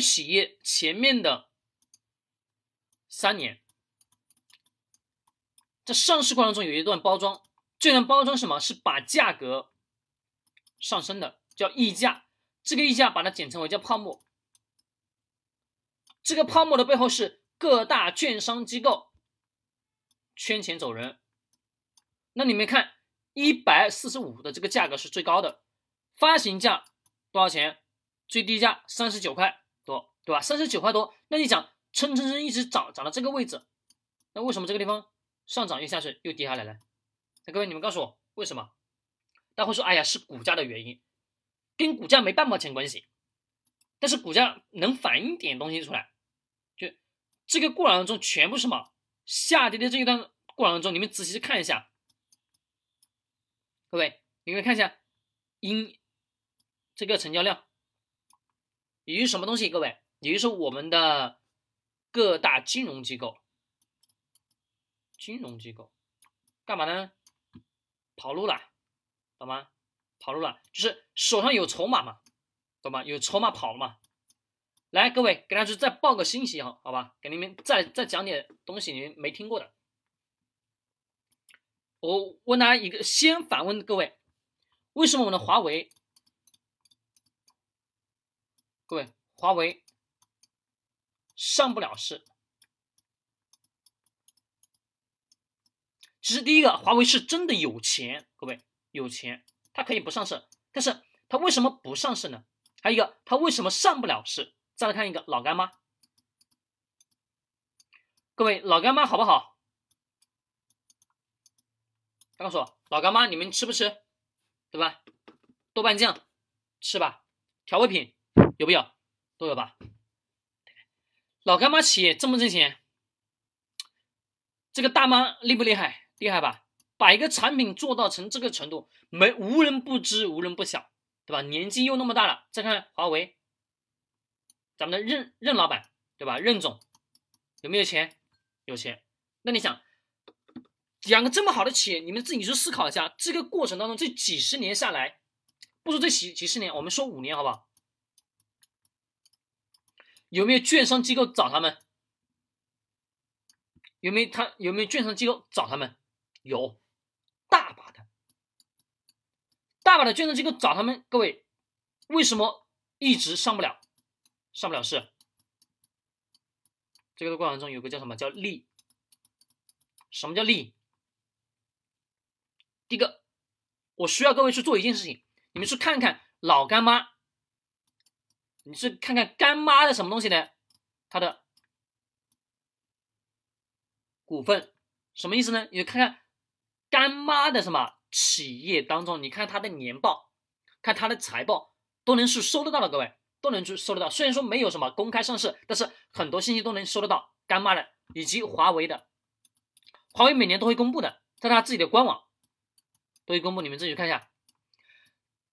企业前面的三年，在上市过程中有一段包装，这段包装什么是把价格上升的，叫溢价。这个溢价把它简称为叫泡沫。这个泡沫的背后是各大券商机构圈钱走人。那你们看，一百四十五的这个价格是最高的，发行价多少钱？最低价三十九块多，对吧？三十九块多，那你讲蹭蹭蹭一直涨，涨到这个位置，那为什么这个地方上涨又下去又跌下来了？那各位你们告诉我为什么？大家会说，哎呀，是股价的原因，跟股价没半毛钱关系。但是股价能反映点东西出来，就这个过程当中全部什么下跌的这一段过程当中，你们仔细看一下，各位，你们看一下，因这个成交量。也就是什么东西？各位，也就是我们的各大金融机构，金融机构干嘛呢？跑路了，懂吗？跑路了，就是手上有筹码嘛，懂吗？有筹码跑了嘛。来，各位，给大家再报个信息哈，好吧？给你们再再讲点东西，你们没听过的。我问大家一个，先反问各位，为什么我们的华为？各位，华为上不了市。其实第一个，华为是真的有钱，各位有钱，它可以不上市。但是它为什么不上市呢？还有一个，它为什么上不了市？再来看一个老干妈，各位老干妈好不好？告诉我，老干妈你们吃不吃？对吧？豆瓣酱吃吧，调味品。有没有？都有吧。老干妈企业挣不挣钱？这个大妈厉不厉害？厉害吧？把一个产品做到成这个程度，没无人不知，无人不晓，对吧？年纪又那么大了。再看华为，咱们的任任老板，对吧？任总有没有钱？有钱。那你想，两个这么好的企业，你们自己去思考一下，这个过程当中，这几十年下来，不说这几几十年，我们说五年，好不好？有没有券商机构找他们？有没有他有没有券商机构找他们？有，大把的，大把的券商机构找他们。各位，为什么一直上不了，上不了市？这个过程中有个叫什么叫利？什么叫利？第一个，我需要各位去做一件事情，你们去看看老干妈。你是看看干妈的什么东西呢？它的股份什么意思呢？你看看干妈的什么企业当中，你看它的年报，看它的财报，都能是收得到的，各位都能去收得到。虽然说没有什么公开上市，但是很多信息都能收得到。干妈的以及华为的，华为每年都会公布的，在他自己的官网都会公布，你们自己去看一下，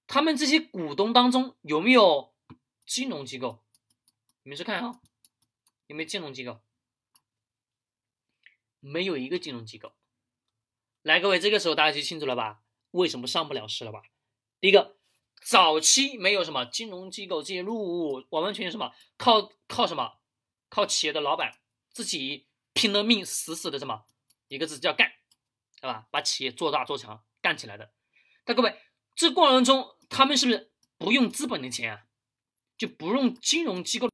他们这些股东当中有没有？金融机构，你们去看哈，有没有金融机构？没有一个金融机构。来，各位，这个时候大家就清楚了吧？为什么上不了市了吧？第一个，早期没有什么金融机构介入，完完全全什么靠靠什么？靠企业的老板自己拼了命，死死的什么？一个字叫干，对吧？把企业做大做强，干起来的。但各位，这过程中他们是不是不用资本的钱啊？就不用金融机构。